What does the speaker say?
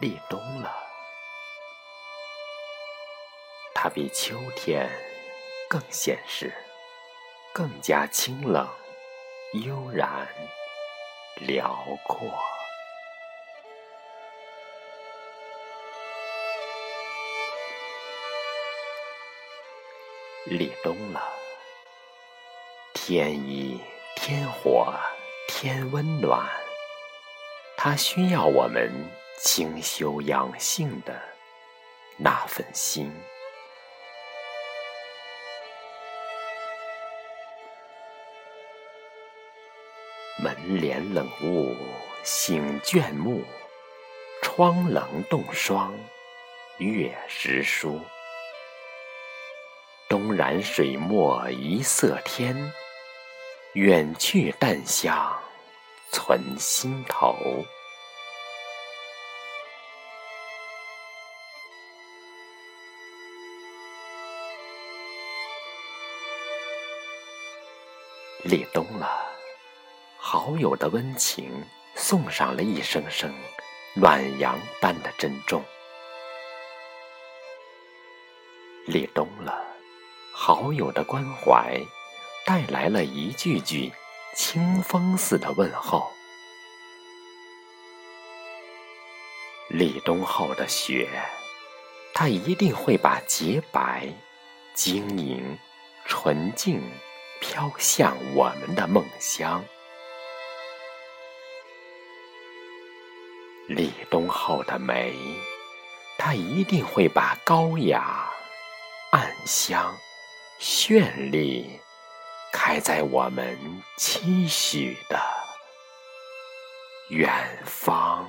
立冬了，它比秋天更现实，更加清冷、悠然、辽阔。立冬了，天衣天火天温暖，它需要我们清修养性的那份心。门帘冷雾醒倦目，窗冷冻霜月时疏。东然水墨一色天，远去淡香存心头。立冬了，好友的温情送上了一声声暖阳般的珍重。立冬了。好友的关怀，带来了一句句清风似的问候。立冬后的雪，它一定会把洁白、晶莹、纯净飘向我们的梦乡。立冬后的梅，它一定会把高雅、暗香。绚丽，开在我们期许的远方。